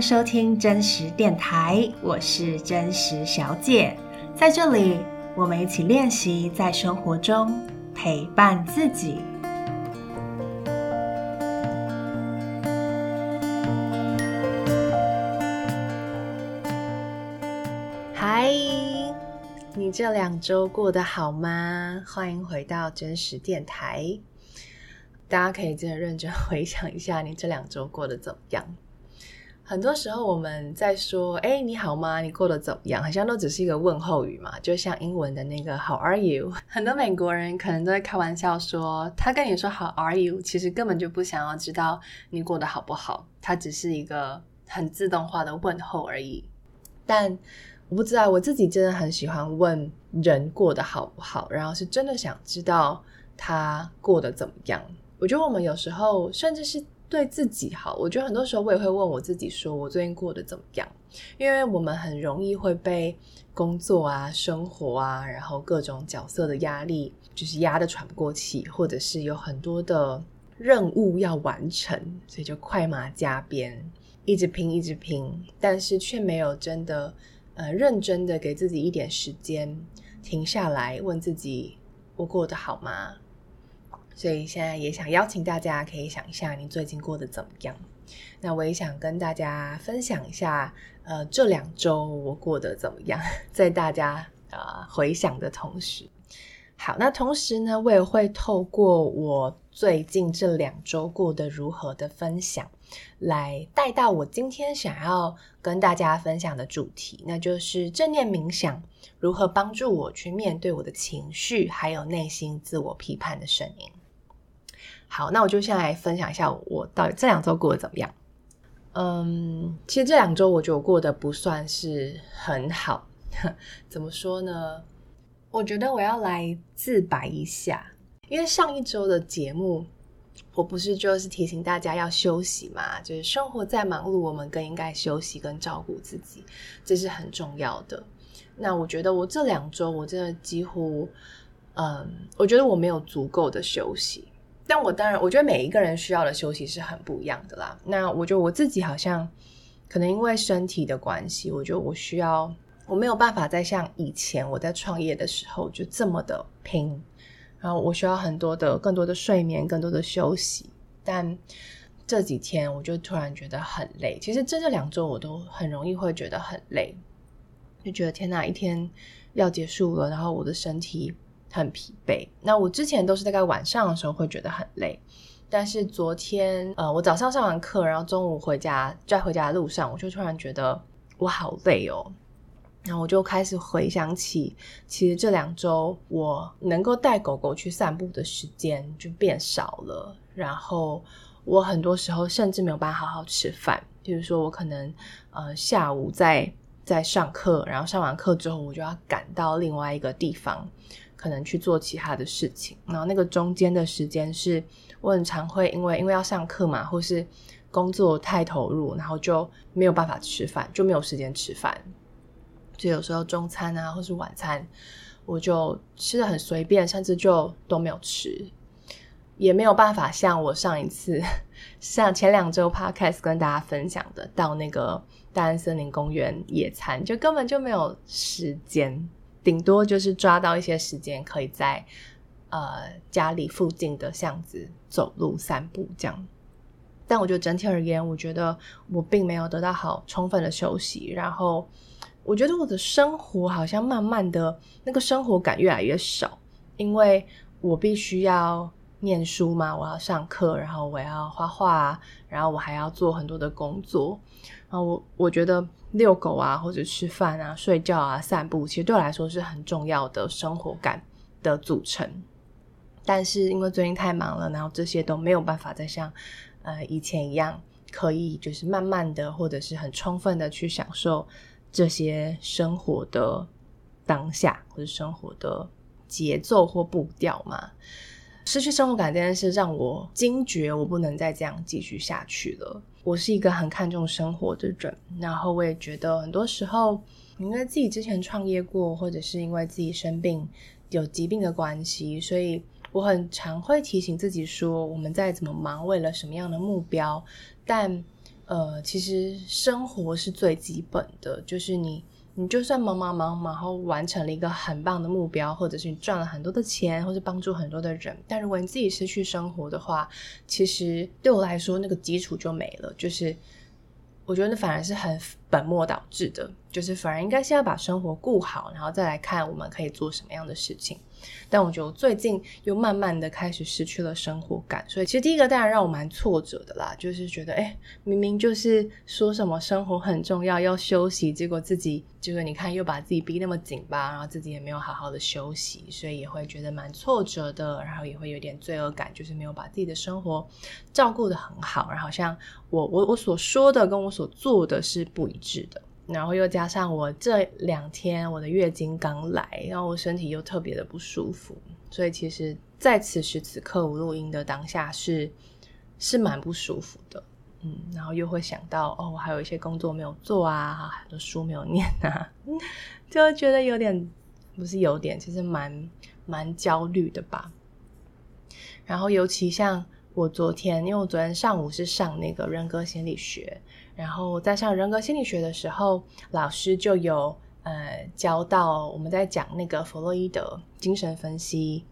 收听真实电台，我是真实小姐，在这里我们一起练习在生活中陪伴自己。嗨，你这两周过得好吗？欢迎回到真实电台。大家可以真的认真回想一下，你这两周过得怎么样？很多时候我们在说“哎，你好吗？你过得怎么样？”好像都只是一个问候语嘛，就像英文的那个 “How are you”。很多美国人可能都在开玩笑说，他跟你说 “How are you”，其实根本就不想要知道你过得好不好，他只是一个很自动化的问候而已。但我不知道，我自己真的很喜欢问人过得好不好，然后是真的想知道他过得怎么样。我觉得我们有时候甚至是对自己好，我觉得很多时候我也会问我自己，说我最近过得怎么样？因为我们很容易会被工作啊、生活啊，然后各种角色的压力，就是压得喘不过气，或者是有很多的任务要完成，所以就快马加鞭，一直拼，一直拼，但是却没有真的呃认真的给自己一点时间停下来，问自己：我过得好吗？所以现在也想邀请大家，可以想一下你最近过得怎么样？那我也想跟大家分享一下，呃，这两周我过得怎么样？在大家啊、呃、回想的同时，好，那同时呢，我也会透过我最近这两周过得如何的分享，来带到我今天想要跟大家分享的主题，那就是正念冥想如何帮助我去面对我的情绪，还有内心自我批判的声音。好，那我就先来分享一下我到底这两周过得怎么样。嗯，其实这两周我觉得我过得不算是很好。怎么说呢？我觉得我要来自白一下，因为上一周的节目，我不是就是提醒大家要休息嘛，就是生活再忙碌，我们更应该休息跟照顾自己，这是很重要的。那我觉得我这两周我真的几乎，嗯，我觉得我没有足够的休息。但我当然，我觉得每一个人需要的休息是很不一样的啦。那我觉得我自己好像可能因为身体的关系，我觉得我需要，我没有办法再像以前我在创业的时候就这么的拼。然后我需要很多的、更多的睡眠、更多的休息。但这几天我就突然觉得很累。其实这这两周我都很容易会觉得很累，就觉得天哪，一天要结束了，然后我的身体。很疲惫。那我之前都是大概晚上的时候会觉得很累，但是昨天，呃，我早上上完课，然后中午回家，在回家的路上，我就突然觉得我好累哦。然后我就开始回想起，其实这两周我能够带狗狗去散步的时间就变少了。然后我很多时候甚至没有办法好好吃饭，比如说我可能呃下午在在上课，然后上完课之后我就要赶到另外一个地方。可能去做其他的事情，然后那个中间的时间是我很常会因为因为要上课嘛，或是工作太投入，然后就没有办法吃饭，就没有时间吃饭。就有时候中餐啊，或是晚餐，我就吃得很随便，甚至就都没有吃，也没有办法像我上一次，像前两周 podcast 跟大家分享的，到那个大安森林公园野餐，就根本就没有时间。顶多就是抓到一些时间，可以在呃家里附近的巷子走路散步这样。但我觉得整体而言，我觉得我并没有得到好充分的休息。然后我觉得我的生活好像慢慢的那个生活感越来越少，因为我必须要念书嘛，我要上课，然后我要画画，然后我还要做很多的工作。然后我我觉得。遛狗啊，或者吃饭啊、睡觉啊、散步，其实对我来说是很重要的生活感的组成。但是因为最近太忙了，然后这些都没有办法再像呃以前一样，可以就是慢慢的或者是很充分的去享受这些生活的当下，或者生活的节奏或步调嘛。失去生活感这件事让我惊觉，我不能再这样继续下去了。我是一个很看重生活的人，然后我也觉得很多时候，因为自己之前创业过，或者是因为自己生病有疾病的关系，所以我很常会提醒自己说，我们再怎么忙，为了什么样的目标，但呃，其实生活是最基本的，就是你。你就算忙忙忙忙，然后完成了一个很棒的目标，或者是你赚了很多的钱，或者帮助很多的人，但如果你自己失去生活的话，其实对我来说那个基础就没了。就是我觉得那反而是很本末倒置的，就是反而应该先要把生活顾好，然后再来看我们可以做什么样的事情。但我觉得我最近又慢慢的开始失去了生活感，所以其实第一个当然让我蛮挫折的啦，就是觉得哎，明明就是说什么生活很重要，要休息，结果自己就是你看又把自己逼那么紧吧，然后自己也没有好好的休息，所以也会觉得蛮挫折的，然后也会有点罪恶感，就是没有把自己的生活照顾得很好，然后像我我我所说的跟我所做的是不一致的。然后又加上我这两天我的月经刚来，然后我身体又特别的不舒服，所以其实在此时此刻我录音的当下是是蛮不舒服的，嗯，然后又会想到哦，我还有一些工作没有做啊，很多书没有念啊，就觉得有点不是有点，其实蛮蛮焦虑的吧。然后尤其像我昨天，因为我昨天上午是上那个人格心理学。然后在上人格心理学的时候，老师就有呃教到我们在讲那个弗洛伊德精神分析。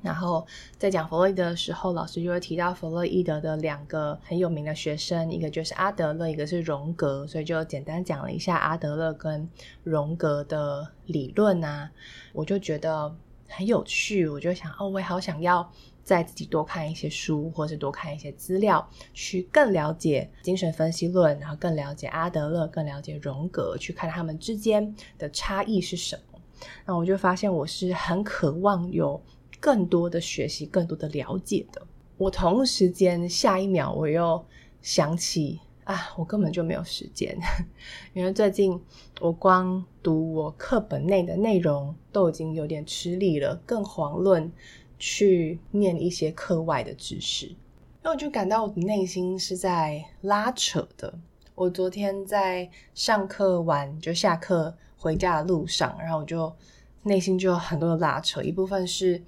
然后在讲弗洛伊德的时候，老师就会提到弗洛伊德的两个很有名的学生，一个就是阿德勒，一个是荣格，所以就简单讲了一下阿德勒跟荣格的理论啊，我就觉得很有趣，我就想哦，我也好想要。再自己多看一些书，或是多看一些资料，去更了解精神分析论，然后更了解阿德勒，更了解荣格，去看他们之间的差异是什么。那我就发现我是很渴望有更多的学习，更多的了解的。我同时间下一秒我又想起啊，我根本就没有时间，因为最近我光读我课本内的内容都已经有点吃力了，更遑论。去念一些课外的知识，那我就感到我的内心是在拉扯的。我昨天在上课完就下课回家的路上，然后我就内心就有很多的拉扯。一部分是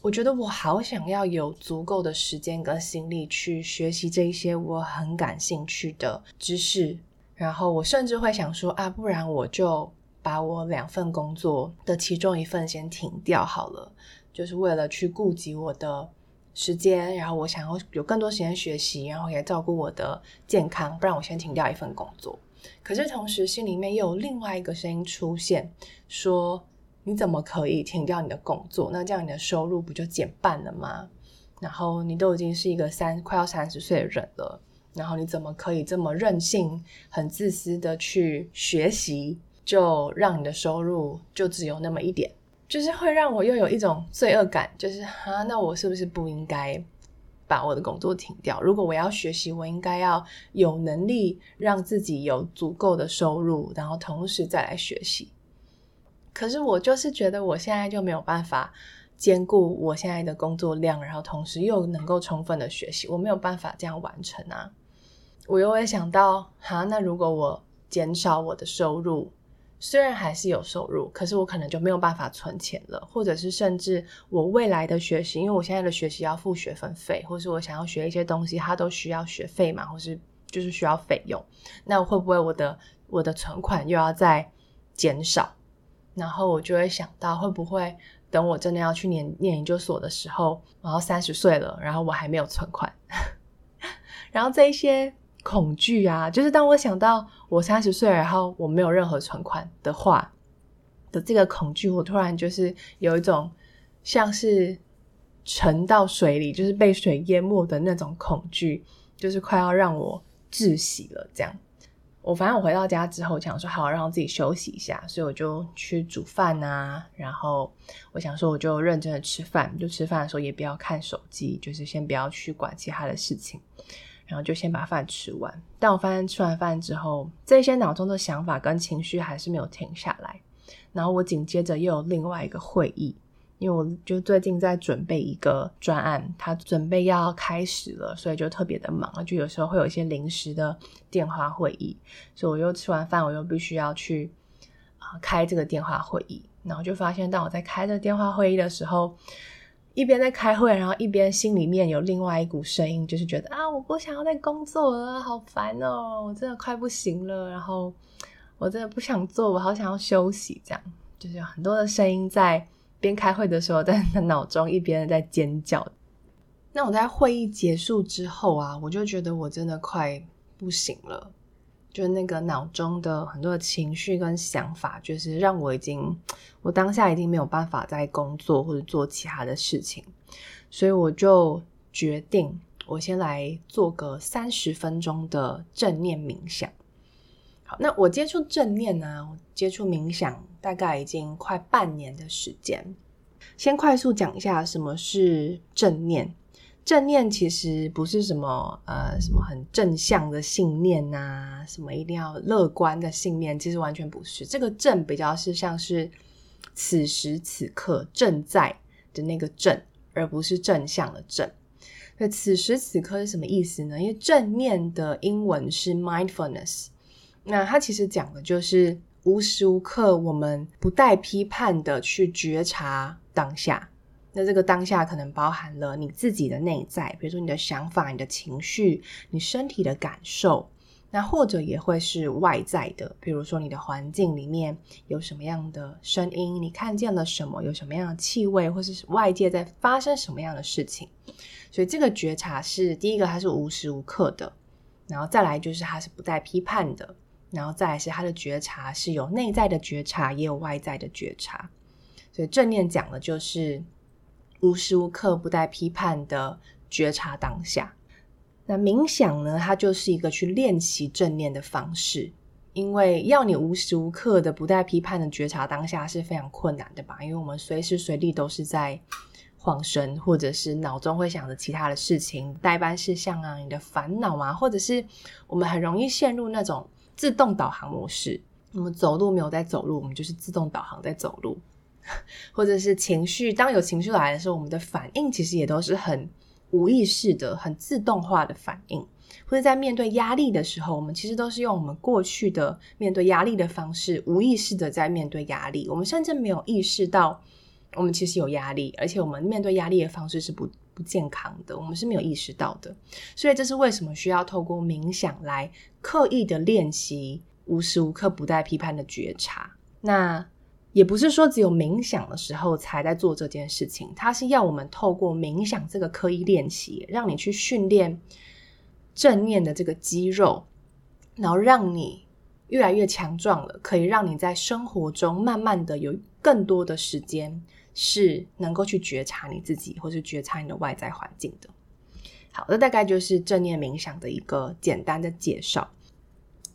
我觉得我好想要有足够的时间跟心力去学习这一些我很感兴趣的知识，然后我甚至会想说啊，不然我就把我两份工作的其中一份先停掉好了。就是为了去顾及我的时间，然后我想要有更多时间学习，然后也照顾我的健康，不然我先停掉一份工作。可是同时心里面又有另外一个声音出现，说你怎么可以停掉你的工作？那这样你的收入不就减半了吗？然后你都已经是一个三快要三十岁的人了，然后你怎么可以这么任性、很自私的去学习，就让你的收入就只有那么一点？就是会让我又有一种罪恶感，就是啊，那我是不是不应该把我的工作停掉？如果我要学习，我应该要有能力让自己有足够的收入，然后同时再来学习。可是我就是觉得我现在就没有办法兼顾我现在的工作量，然后同时又能够充分的学习，我没有办法这样完成啊。我又会想到，哈，那如果我减少我的收入，虽然还是有收入，可是我可能就没有办法存钱了，或者是甚至我未来的学习，因为我现在的学习要付学分费，或是我想要学一些东西，它都需要学费嘛，或是就是需要费用。那会不会我的我的存款又要再减少？然后我就会想到，会不会等我真的要去念念研究所的时候，然后三十岁了，然后我还没有存款，然后这一些。恐惧啊，就是当我想到我三十岁，然后我没有任何存款的话的这个恐惧，我突然就是有一种像是沉到水里，就是被水淹没的那种恐惧，就是快要让我窒息了。这样，我反正我回到家之后，想说好让自己休息一下，所以我就去煮饭啊，然后我想说我就认真的吃饭，就吃饭的时候也不要看手机，就是先不要去管其他的事情。然后就先把饭吃完，但我发现吃完饭之后，这些脑中的想法跟情绪还是没有停下来。然后我紧接着又有另外一个会议，因为我就最近在准备一个专案，它准备要开始了，所以就特别的忙，就有时候会有一些临时的电话会议，所以我又吃完饭，我又必须要去啊、呃、开这个电话会议。然后就发现，当我在开这个电话会议的时候，一边在开会，然后一边心里面有另外一股声音，就是觉得啊，我不想要再工作了，好烦哦，我真的快不行了，然后我真的不想做，我好想要休息，这样就是有很多的声音在边开会的时候，在脑中一边在尖叫。那我在会议结束之后啊，我就觉得我真的快不行了，就那个脑中的很多的情绪跟想法，就是让我已经，我当下已经没有办法再工作或者做其他的事情，所以我就决定，我先来做个三十分钟的正念冥想。好，那我接触正念呢，接触冥想大概已经快半年的时间。先快速讲一下什么是正念。正念其实不是什么呃什么很正向的信念呐、什么一定要乐观的信念，其实完全不是。这个正比较是像是此时此刻正在的那个正，而不是正向的正。那此时此刻是什么意思呢？因为正念的英文是 mindfulness，那它其实讲的就是无时无刻我们不带批判的去觉察当下。那这个当下可能包含了你自己的内在，比如说你的想法、你的情绪、你身体的感受，那或者也会是外在的，比如说你的环境里面有什么样的声音，你看见了什么，有什么样的气味，或是外界在发生什么样的事情。所以这个觉察是第一个，它是无时无刻的，然后再来就是它是不带批判的，然后再来是它的觉察是有内在的觉察，也有外在的觉察。所以正念讲的就是。无时无刻不带批判的觉察当下。那冥想呢？它就是一个去练习正念的方式，因为要你无时无刻的不带批判的觉察当下是非常困难的吧？因为我们随时随地都是在晃神，或者是脑中会想着其他的事情、待办事项啊、你的烦恼啊，或者是我们很容易陷入那种自动导航模式。我们走路没有在走路，我们就是自动导航在走路。或者是情绪，当有情绪来的时候，我们的反应其实也都是很无意识的、很自动化的反应。或者在面对压力的时候，我们其实都是用我们过去的面对压力的方式，无意识的在面对压力。我们甚至没有意识到我们其实有压力，而且我们面对压力的方式是不不健康的，我们是没有意识到的。所以这是为什么需要透过冥想来刻意的练习，无时无刻不带批判的觉察。那也不是说只有冥想的时候才在做这件事情，它是要我们透过冥想这个刻意练习，让你去训练正念的这个肌肉，然后让你越来越强壮了，可以让你在生活中慢慢的有更多的时间是能够去觉察你自己，或是觉察你的外在环境的。好，这大概就是正念冥想的一个简单的介绍。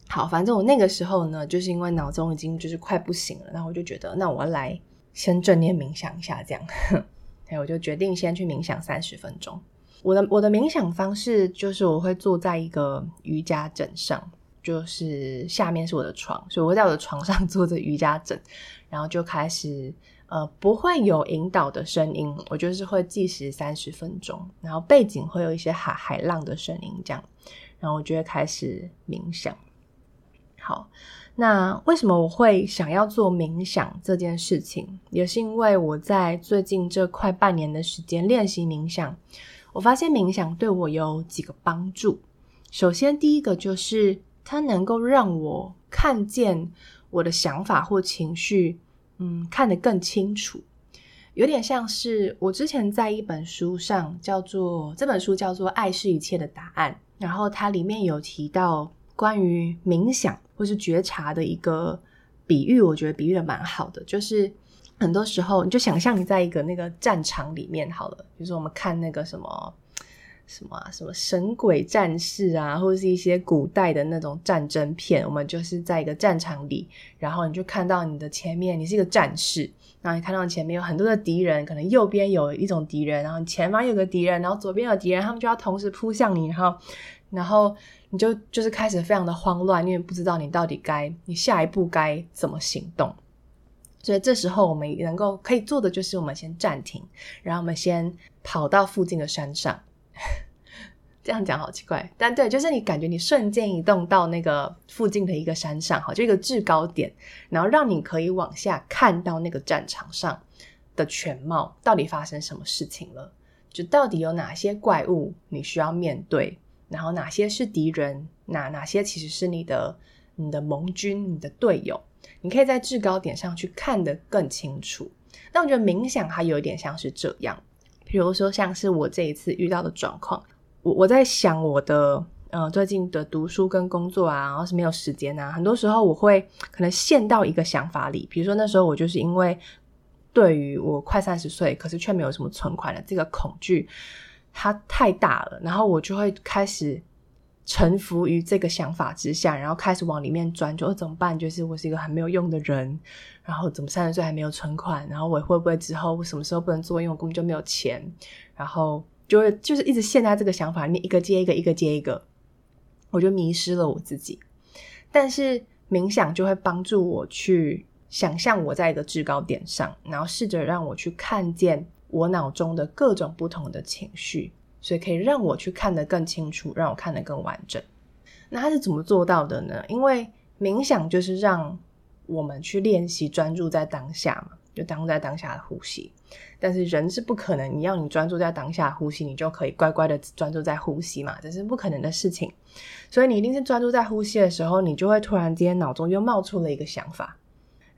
好，反正我那个时候呢，就是因为脑中已经就是快不行了，然后我就觉得，那我要来先正念冥想一下，这样，哎，我就决定先去冥想三十分钟。我的我的冥想方式就是我会坐在一个瑜伽枕上，就是下面是我的床，所以我会在我的床上 坐着瑜伽枕，然后就开始，呃，不会有引导的声音，我就是会计时三十分钟，然后背景会有一些海海浪的声音，这样，然后我就会开始冥想。好，那为什么我会想要做冥想这件事情？也是因为我在最近这快半年的时间练习冥想，我发现冥想对我有几个帮助。首先，第一个就是它能够让我看见我的想法或情绪，嗯，看得更清楚。有点像是我之前在一本书上叫做，这本书叫做《爱是一切的答案》，然后它里面有提到关于冥想。或是觉察的一个比喻，我觉得比喻的蛮好的。就是很多时候，你就想象你在一个那个战场里面好了，比如说我们看那个什么什么啊，什么神鬼战士啊，或者是一些古代的那种战争片，我们就是在一个战场里，然后你就看到你的前面，你是一个战士，然后你看到前面有很多的敌人，可能右边有一种敌人，然后前方有个敌人，然后左边有敌人，他们就要同时扑向你，然后，然后。你就就是开始非常的慌乱，因为不知道你到底该你下一步该怎么行动。所以这时候我们能够可以做的就是我们先暂停，然后我们先跑到附近的山上。这样讲好奇怪，但对，就是你感觉你瞬间移动到那个附近的一个山上，好，就一个制高点，然后让你可以往下看到那个战场上的全貌，到底发生什么事情了？就到底有哪些怪物你需要面对，然后哪些是敌人，哪哪些其实是你的你的盟军、你的队友？你可以在制高点上去看得更清楚。那我觉得冥想它有一点像是这样，比如说像是我这一次遇到的状况，我我在想我的呃最近的读书跟工作啊，然后是没有时间啊，很多时候我会可能陷到一个想法里，比如说那时候我就是因为对于我快三十岁，可是却没有什么存款的这个恐惧，它太大了，然后我就会开始。臣服于这个想法之下，然后开始往里面钻，就怎么办？就是我是一个很没有用的人，然后怎么三十岁还没有存款？然后我会不会之后我什么时候不能做？因为我根本就没有钱，然后就会就是一直陷在这个想法里面，一个接一个，一个接一个，我就迷失了我自己。但是冥想就会帮助我去想象我在一个制高点上，然后试着让我去看见我脑中的各种不同的情绪。所以可以让我去看得更清楚，让我看得更完整。那他是怎么做到的呢？因为冥想就是让我们去练习专注在当下嘛，就当在当下的呼吸。但是人是不可能，你要你专注在当下呼吸，你就可以乖乖的专注在呼吸嘛，这是不可能的事情。所以你一定是专注在呼吸的时候，你就会突然间脑中又冒出了一个想法。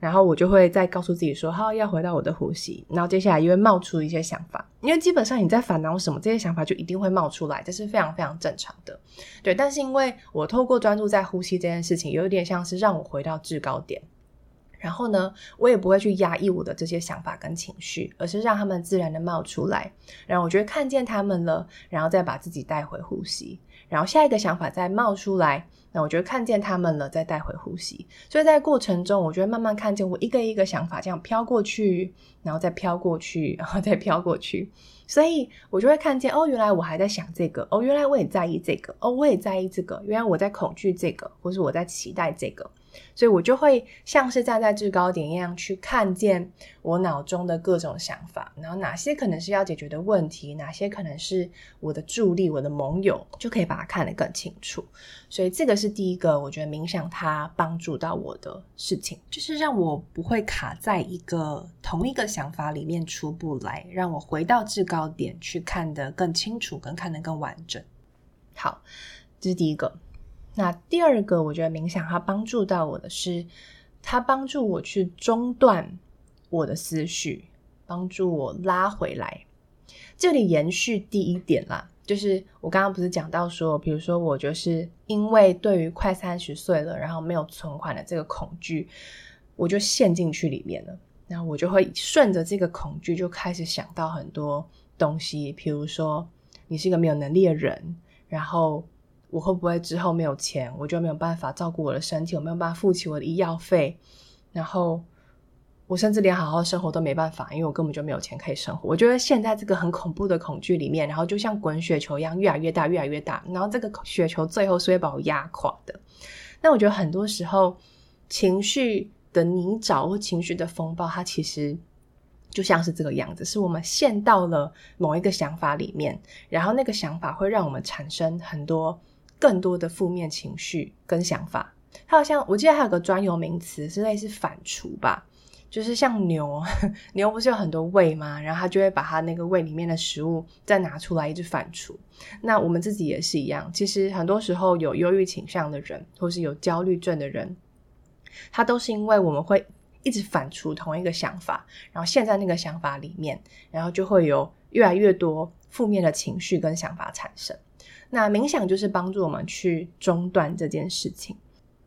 然后我就会再告诉自己说：“好，要回到我的呼吸。”然后接下来又会冒出一些想法，因为基本上你在烦恼什么，这些想法就一定会冒出来，这是非常非常正常的。对，但是因为我透过专注在呼吸这件事情，有一点像是让我回到制高点。然后呢，我也不会去压抑我的这些想法跟情绪，而是让他们自然的冒出来。然后我觉得看见他们了，然后再把自己带回呼吸。然后下一个想法再冒出来，那我觉得看见他们了，再带回呼吸。所以在过程中，我觉得慢慢看见我一个一个想法这样飘过去，然后再飘过去，然后再飘过去。所以我就会看见，哦，原来我还在想这个，哦，原来我也在意这个，哦，我也在意这个，原来我在恐惧这个，或是我在期待这个。所以我就会像是站在制高点一样去看见我脑中的各种想法，然后哪些可能是要解决的问题，哪些可能是我的助力、我的盟友，就可以把它看得更清楚。所以这个是第一个，我觉得冥想它帮助到我的事情，就是让我不会卡在一个同一个想法里面出不来，让我回到制高点去看得更清楚，跟看得更完整。好，这是第一个。那第二个，我觉得冥想它帮助到我的是，它帮助我去中断我的思绪，帮助我拉回来。这里延续第一点啦，就是我刚刚不是讲到说，比如说我就是因为对于快三十岁了，然后没有存款的这个恐惧，我就陷进去里面了，然后我就会顺着这个恐惧就开始想到很多东西，比如说你是一个没有能力的人，然后。我会不会之后没有钱，我就没有办法照顾我的身体，我没有办法付起我的医药费，然后我甚至连好好生活都没办法，因为我根本就没有钱可以生活。我觉得现在这个很恐怖的恐惧里面，然后就像滚雪球一样，越来越大，越来越大，然后这个雪球最后是会把我压垮的。那我觉得很多时候情绪的泥沼或情绪的风暴，它其实就像是这个样子，是我们陷到了某一个想法里面，然后那个想法会让我们产生很多。更多的负面情绪跟想法，它好像我记得还有个专有名词是类似反刍吧，就是像牛，牛不是有很多胃吗？然后它就会把它那个胃里面的食物再拿出来一直反刍。那我们自己也是一样，其实很多时候有忧郁倾向的人，或是有焦虑症的人，他都是因为我们会一直反刍同一个想法，然后陷在那个想法里面，然后就会有越来越多负面的情绪跟想法产生。那冥想就是帮助我们去中断这件事情。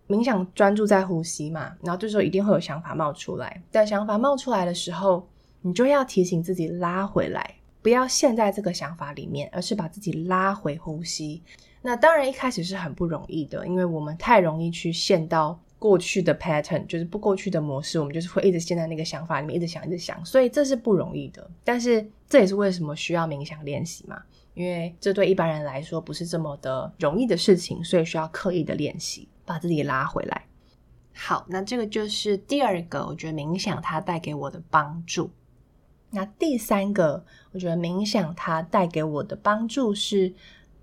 冥想专注在呼吸嘛，然后这时候一定会有想法冒出来。但想法冒出来的时候，你就要提醒自己拉回来，不要陷在这个想法里面，而是把自己拉回呼吸。那当然一开始是很不容易的，因为我们太容易去陷到过去的 pattern，就是不过去的模式，我们就是会一直陷在那个想法里面，一直想，一直想，所以这是不容易的。但是这也是为什么需要冥想练习嘛。因为这对一般人来说不是这么的容易的事情，所以需要刻意的练习，把自己拉回来。好，那这个就是第二个，我觉得冥想它带给我的帮助。那第三个，我觉得冥想它带给我的帮助是，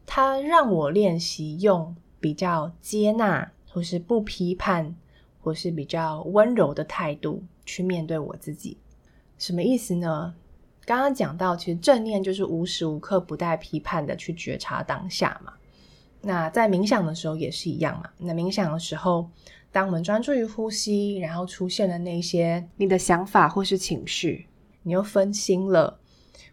它让我练习用比较接纳，或是不批判，或是比较温柔的态度去面对我自己。什么意思呢？刚刚讲到，其实正念就是无时无刻不带批判的去觉察当下嘛。那在冥想的时候也是一样嘛。那冥想的时候，当我们专注于呼吸，然后出现了那些你的想法或是情绪，你又分心了，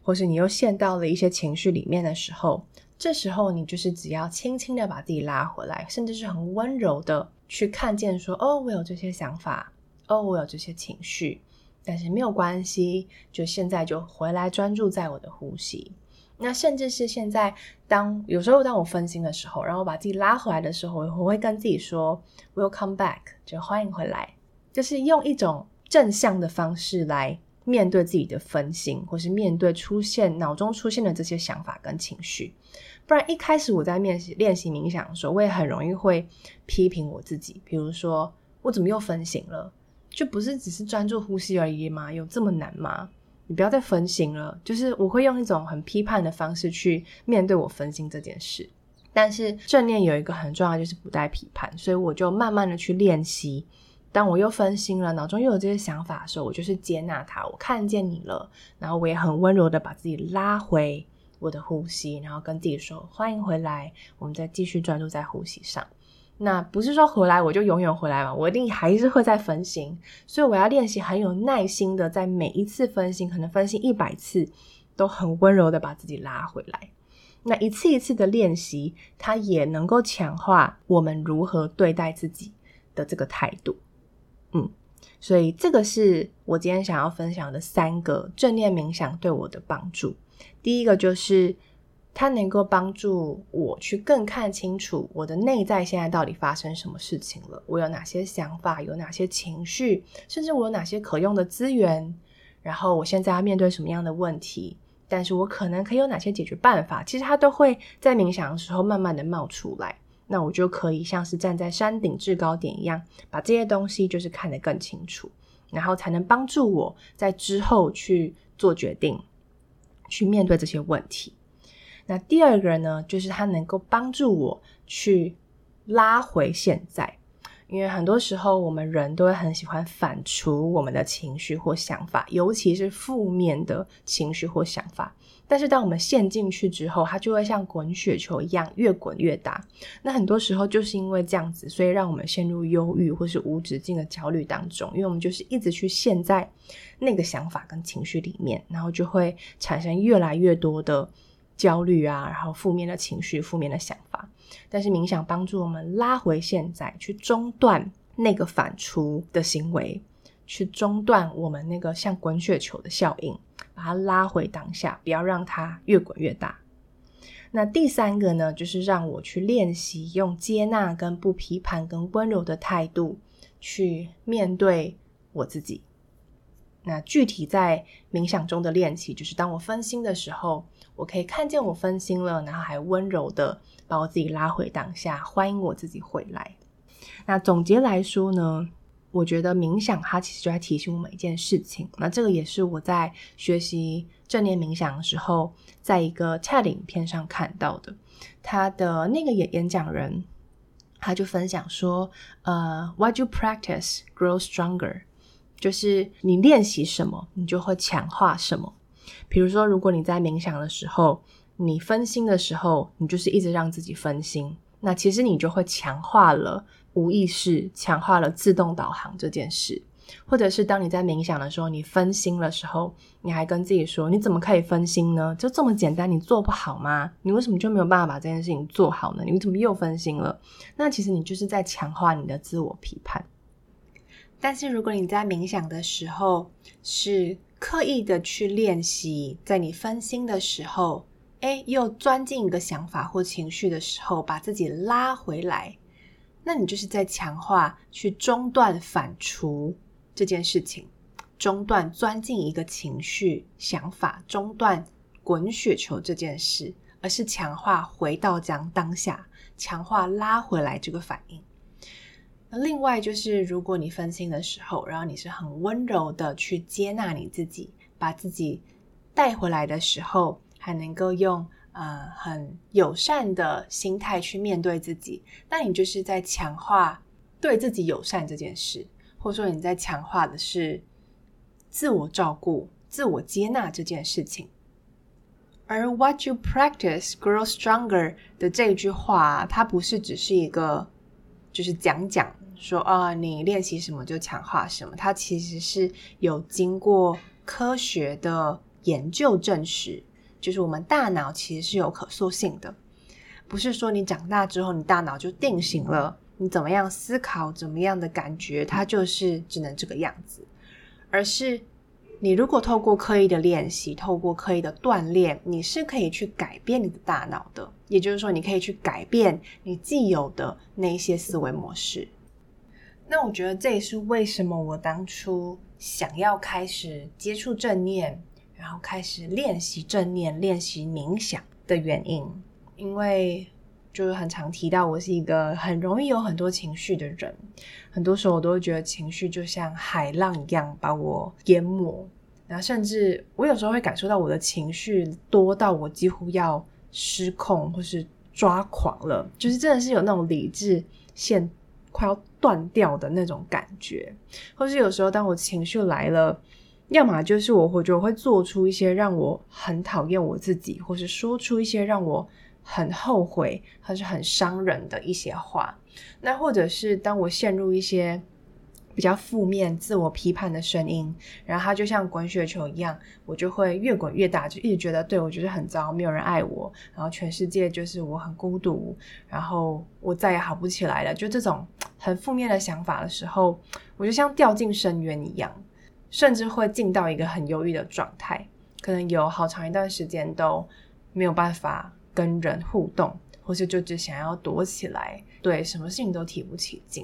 或是你又陷到了一些情绪里面的时候，这时候你就是只要轻轻的把自己拉回来，甚至是很温柔的去看见说：“哦，我有这些想法，哦，我有这些情绪。”但是没有关系，就现在就回来专注在我的呼吸。那甚至是现在，当有时候当我分心的时候，然后把自己拉回来的时候，我会跟自己说 “Welcome back”，就欢迎回来，就是用一种正向的方式来面对自己的分心，或是面对出现脑中出现的这些想法跟情绪。不然一开始我在练习练习冥想的时候，我也很容易会批评我自己，比如说我怎么又分心了。就不是只是专注呼吸而已吗？有这么难吗？你不要再分心了。就是我会用一种很批判的方式去面对我分心这件事。但是正念有一个很重要，就是不带批判，所以我就慢慢的去练习。当我又分心了，脑中又有这些想法的时候，我就是接纳它，我看见你了，然后我也很温柔的把自己拉回我的呼吸，然后跟自己说欢迎回来，我们再继续专注在呼吸上。那不是说回来我就永远回来嘛，我一定还是会再分心，所以我要练习很有耐心的，在每一次分心，可能分心一百次，都很温柔的把自己拉回来。那一次一次的练习，它也能够强化我们如何对待自己的这个态度。嗯，所以这个是我今天想要分享的三个正念冥想对我的帮助。第一个就是。它能够帮助我去更看清楚我的内在现在到底发生什么事情了，我有哪些想法，有哪些情绪，甚至我有哪些可用的资源，然后我现在要面对什么样的问题，但是我可能可以有哪些解决办法，其实它都会在冥想的时候慢慢的冒出来，那我就可以像是站在山顶制高点一样，把这些东西就是看得更清楚，然后才能帮助我在之后去做决定，去面对这些问题。那第二个呢，就是它能够帮助我去拉回现在，因为很多时候我们人都会很喜欢反刍我们的情绪或想法，尤其是负面的情绪或想法。但是当我们陷进去之后，它就会像滚雪球一样越滚越大。那很多时候就是因为这样子，所以让我们陷入忧郁或是无止境的焦虑当中，因为我们就是一直去陷在那个想法跟情绪里面，然后就会产生越来越多的。焦虑啊，然后负面的情绪、负面的想法，但是冥想帮助我们拉回现在，去中断那个反刍的行为，去中断我们那个像滚雪球的效应，把它拉回当下，不要让它越滚越大。那第三个呢，就是让我去练习用接纳、跟不批判、跟温柔的态度去面对我自己。那具体在冥想中的练习，就是当我分心的时候，我可以看见我分心了，然后还温柔的把我自己拉回当下，欢迎我自己回来。那总结来说呢，我觉得冥想它其实就在提醒我们一件事情。那这个也是我在学习正念冥想的时候，在一个 TED 影片上看到的。他的那个演演讲人，他就分享说，呃，What you practice grow stronger。就是你练习什么，你就会强化什么。比如说，如果你在冥想的时候，你分心的时候，你就是一直让自己分心，那其实你就会强化了无意识，强化了自动导航这件事。或者是当你在冥想的时候，你分心的时候，你还跟自己说：“你怎么可以分心呢？就这么简单，你做不好吗？你为什么就没有办法把这件事情做好呢？你怎么又分心了？”那其实你就是在强化你的自我批判。但是，如果你在冥想的时候是刻意的去练习，在你分心的时候，诶，又钻进一个想法或情绪的时候，把自己拉回来，那你就是在强化去中断反刍这件事情，中断钻进一个情绪、想法，中断滚雪球这件事，而是强化回到讲当下，强化拉回来这个反应。那另外就是，如果你分心的时候，然后你是很温柔的去接纳你自己，把自己带回来的时候，还能够用呃很友善的心态去面对自己，那你就是在强化对自己友善这件事，或者说你在强化的是自我照顾自我接纳这件事情。而 What you practice grows stronger 的这句话，它不是只是一个就是讲讲说啊，你练习什么就强化什么，它其实是有经过科学的研究证实，就是我们大脑其实是有可塑性的，不是说你长大之后你大脑就定型了，你怎么样思考，怎么样的感觉，它就是只能这个样子，而是。你如果透过刻意的练习，透过刻意的锻炼，你是可以去改变你的大脑的。也就是说，你可以去改变你既有的那一些思维模式。那我觉得这也是为什么我当初想要开始接触正念，然后开始练习正念、练习冥想的原因。因为就是很常提到，我是一个很容易有很多情绪的人。很多时候我都会觉得情绪就像海浪一样把我淹没，然后甚至我有时候会感受到我的情绪多到我几乎要失控或是抓狂了，就是真的是有那种理智线快要断掉的那种感觉，或是有时候当我情绪来了，要么就是我会觉得我会做出一些让我很讨厌我自己，或是说出一些让我很后悔或是很伤人的一些话。那或者是当我陷入一些比较负面、自我批判的声音，然后它就像滚雪球一样，我就会越滚越大，就一直觉得对我就是很糟，没有人爱我，然后全世界就是我很孤独，然后我再也好不起来了。就这种很负面的想法的时候，我就像掉进深渊一样，甚至会进到一个很忧郁的状态，可能有好长一段时间都没有办法跟人互动。或是就只想要躲起来，对什么事情都提不起劲，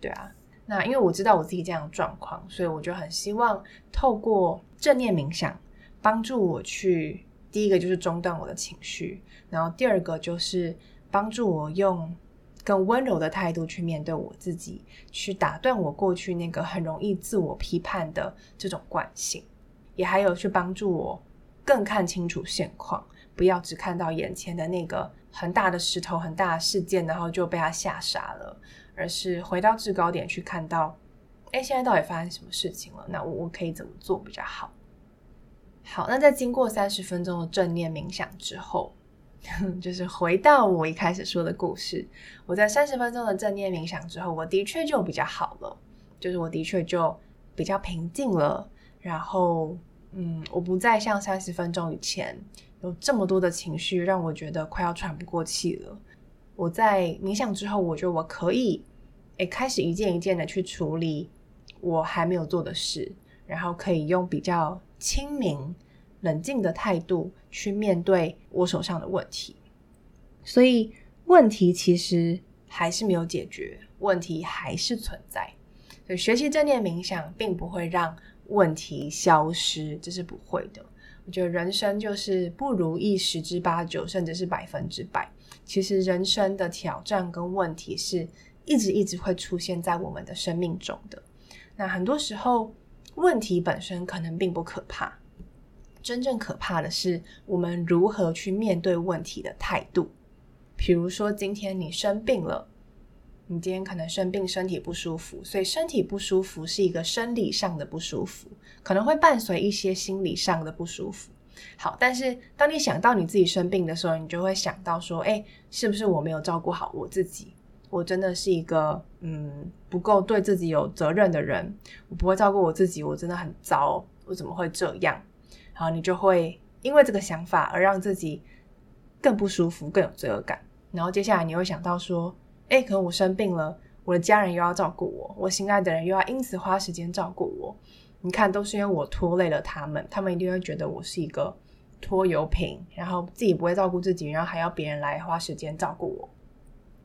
对啊。那因为我知道我自己这样的状况，所以我就很希望透过正念冥想，帮助我去第一个就是中断我的情绪，然后第二个就是帮助我用更温柔的态度去面对我自己，去打断我过去那个很容易自我批判的这种惯性，也还有去帮助我更看清楚现况，不要只看到眼前的那个。很大的石头，很大的事件，然后就被他吓傻了，而是回到制高点去看到，哎，现在到底发生什么事情了？那我我可以怎么做比较好？好，那在经过三十分钟的正念冥想之后，就是回到我一开始说的故事，我在三十分钟的正念冥想之后，我的确就比较好了，就是我的确就比较平静了，然后，嗯，我不再像三十分钟以前。有这么多的情绪，让我觉得快要喘不过气了。我在冥想之后，我觉得我可以，诶，开始一件一件的去处理我还没有做的事，然后可以用比较清明、冷静的态度去面对我手上的问题。所以问题其实还是没有解决，问题还是存在。所以学习正念冥想并不会让问题消失，这是不会的。我觉得人生就是不如意十之八九，甚至是百分之百。其实人生的挑战跟问题是一直一直会出现在我们的生命中的。那很多时候问题本身可能并不可怕，真正可怕的是我们如何去面对问题的态度。比如说今天你生病了。你今天可能生病，身体不舒服，所以身体不舒服是一个生理上的不舒服，可能会伴随一些心理上的不舒服。好，但是当你想到你自己生病的时候，你就会想到说，诶，是不是我没有照顾好我自己？我真的是一个嗯不够对自己有责任的人，我不会照顾我自己，我真的很糟，我怎么会这样？然后你就会因为这个想法而让自己更不舒服，更有罪恶感。然后接下来你会想到说，诶，可能我生病了，我的家人又要照顾我，我心爱的人又要因此花时间照顾我。你看，都是因为我拖累了他们，他们一定会觉得我是一个拖油瓶，然后自己不会照顾自己，然后还要别人来花时间照顾我。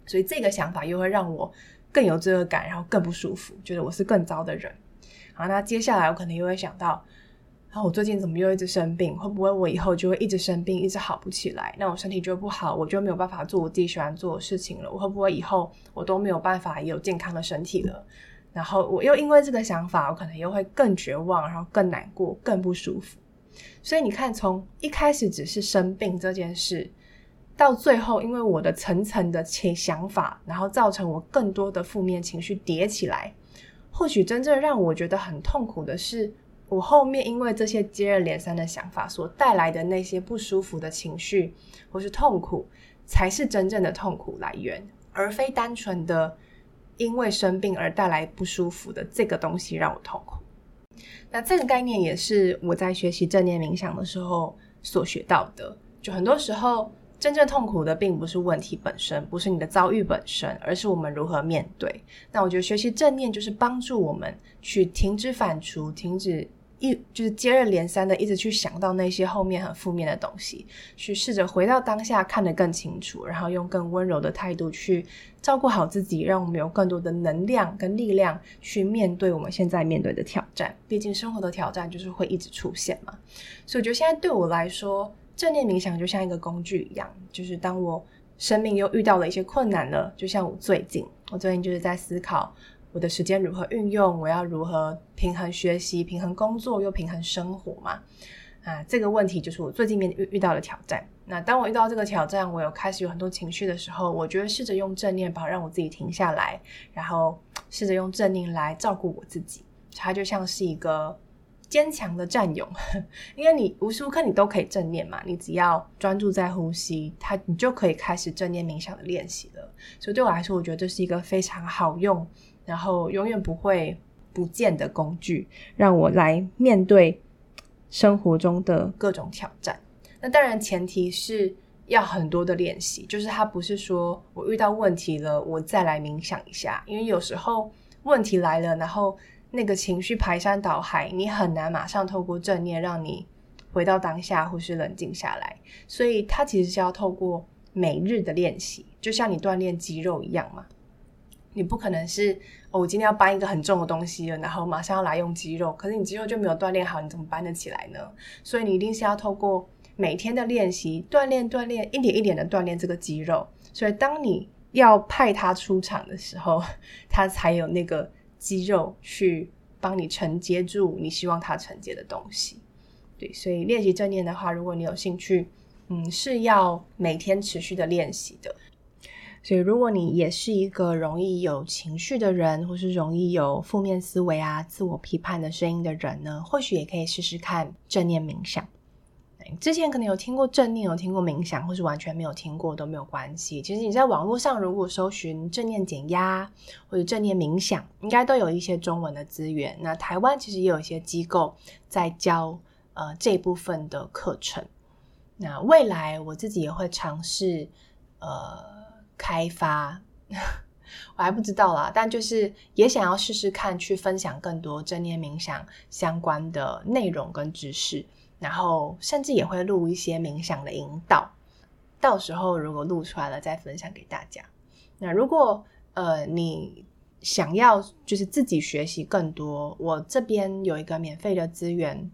所以这个想法又会让我更有罪恶感，然后更不舒服，觉得我是更糟的人。好，那接下来我可能又会想到。然后我最近怎么又一直生病？会不会我以后就会一直生病，一直好不起来？那我身体就不好，我就没有办法做我自己喜欢做的事情了。我会不会以后我都没有办法有健康的身体了？然后我又因为这个想法，我可能又会更绝望，然后更难过，更不舒服。所以你看，从一开始只是生病这件事，到最后因为我的层层的情想法，然后造成我更多的负面情绪叠起来。或许真正让我觉得很痛苦的是。我后面因为这些接二连三的想法所带来的那些不舒服的情绪或是痛苦，才是真正的痛苦来源，而非单纯的因为生病而带来不舒服的这个东西让我痛苦。那这个概念也是我在学习正念冥想的时候所学到的。就很多时候，真正痛苦的并不是问题本身，不是你的遭遇本身，而是我们如何面对。那我觉得学习正念就是帮助我们去停止反刍，停止一就是接二连三的一直去想到那些后面很负面的东西，去试着回到当下，看得更清楚，然后用更温柔的态度去照顾好自己，让我们有更多的能量跟力量去面对我们现在面对的挑战。毕竟生活的挑战就是会一直出现嘛，所以我觉得现在对我来说。正念冥想就像一个工具一样，就是当我生命又遇到了一些困难了，就像我最近，我最近就是在思考我的时间如何运用，我要如何平衡学习、平衡工作又平衡生活嘛？啊，这个问题就是我最近面遇遇到的挑战。那当我遇到这个挑战，我有开始有很多情绪的时候，我觉得试着用正念吧，让我自己停下来，然后试着用正念来照顾我自己，它就像是一个。坚强的战勇，因为你无时无刻你都可以正念嘛，你只要专注在呼吸，它你就可以开始正念冥想的练习了。所以对我来说，我觉得这是一个非常好用，然后永远不会不见的工具，让我来面对生活中的各种挑战。那当然前提是要很多的练习，就是它不是说我遇到问题了，我再来冥想一下，因为有时候问题来了，然后。那个情绪排山倒海，你很难马上透过正念让你回到当下或是冷静下来。所以它其实是要透过每日的练习，就像你锻炼肌肉一样嘛。你不可能是哦，我今天要搬一个很重的东西了，然后马上要来用肌肉，可是你肌肉就没有锻炼好，你怎么搬得起来呢？所以你一定是要透过每天的练习，锻炼锻炼，一点一点的锻炼这个肌肉。所以当你要派他出场的时候，他才有那个。肌肉去帮你承接住你希望它承接的东西，对，所以练习正念的话，如果你有兴趣，嗯，是要每天持续的练习的。所以如果你也是一个容易有情绪的人，或是容易有负面思维啊、自我批判的声音的人呢，或许也可以试试看正念冥想。之前可能有听过正念，有听过冥想，或是完全没有听过都没有关系。其实你在网络上如果搜寻正念减压或者正念冥想，应该都有一些中文的资源。那台湾其实也有一些机构在教呃这部分的课程。那未来我自己也会尝试呃开发，我还不知道啦，但就是也想要试试看去分享更多正念冥想相关的内容跟知识。然后甚至也会录一些冥想的引导，到时候如果录出来了再分享给大家。那如果呃你想要就是自己学习更多，我这边有一个免费的资源，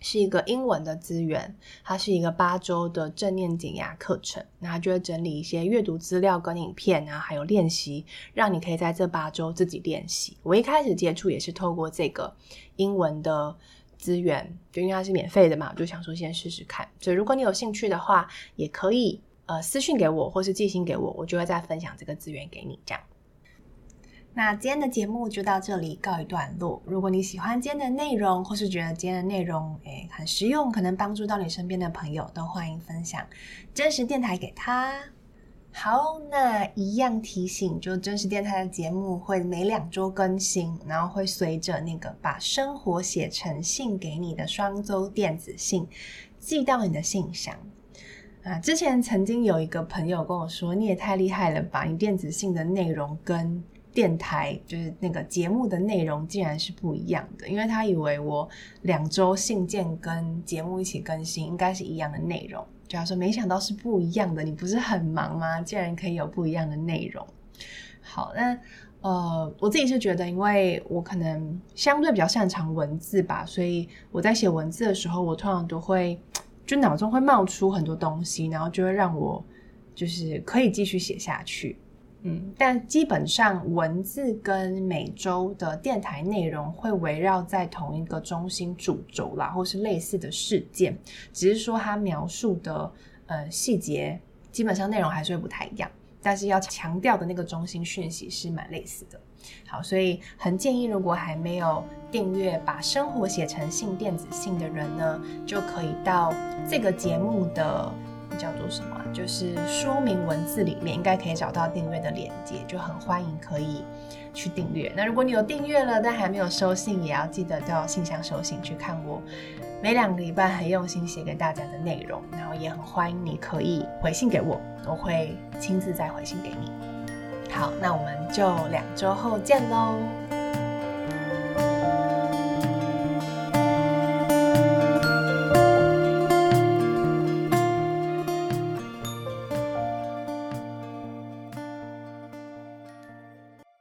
是一个英文的资源，它是一个八周的正念减压课程。那它就会整理一些阅读资料跟影片啊，还有练习，让你可以在这八周自己练习。我一开始接触也是透过这个英文的。资源就因为它是免费的嘛，我就想说先试试看。所以如果你有兴趣的话，也可以呃私信给我，或是寄信给我，我就会再分享这个资源给你。这样，那今天的节目就到这里告一段落。如果你喜欢今天的内容，或是觉得今天的内容诶很实用，可能帮助到你身边的朋友，都欢迎分享真实电台给他。好，那一样提醒，就真实电台的节目会每两周更新，然后会随着那个把生活写成信给你的双周电子信寄到你的信箱啊。之前曾经有一个朋友跟我说：“你也太厉害了吧，你电子信的内容跟电台就是那个节目的内容竟然是不一样的，因为他以为我两周信件跟节目一起更新，应该是一样的内容。”就要说，没想到是不一样的。你不是很忙吗？竟然可以有不一样的内容。好，那呃，我自己是觉得，因为我可能相对比较擅长文字吧，所以我在写文字的时候，我通常都会就脑中会冒出很多东西，然后就会让我就是可以继续写下去。嗯，但基本上文字跟每周的电台内容会围绕在同一个中心主轴啦，或是类似的事件，只是说它描述的呃细节，基本上内容还是会不太一样，但是要强调的那个中心讯息是蛮类似的。好，所以很建议，如果还没有订阅《把生活写成信电子信》的人呢，就可以到这个节目的叫做什么，就是说明文字里面应该可以找到订阅的链接，就很欢迎可以去订阅。那如果你有订阅了，但还没有收信，也要记得到信箱收信去看我每两个礼拜很用心写给大家的内容。然后也很欢迎你可以回信给我，我会亲自再回信给你。好，那我们就两周后见喽。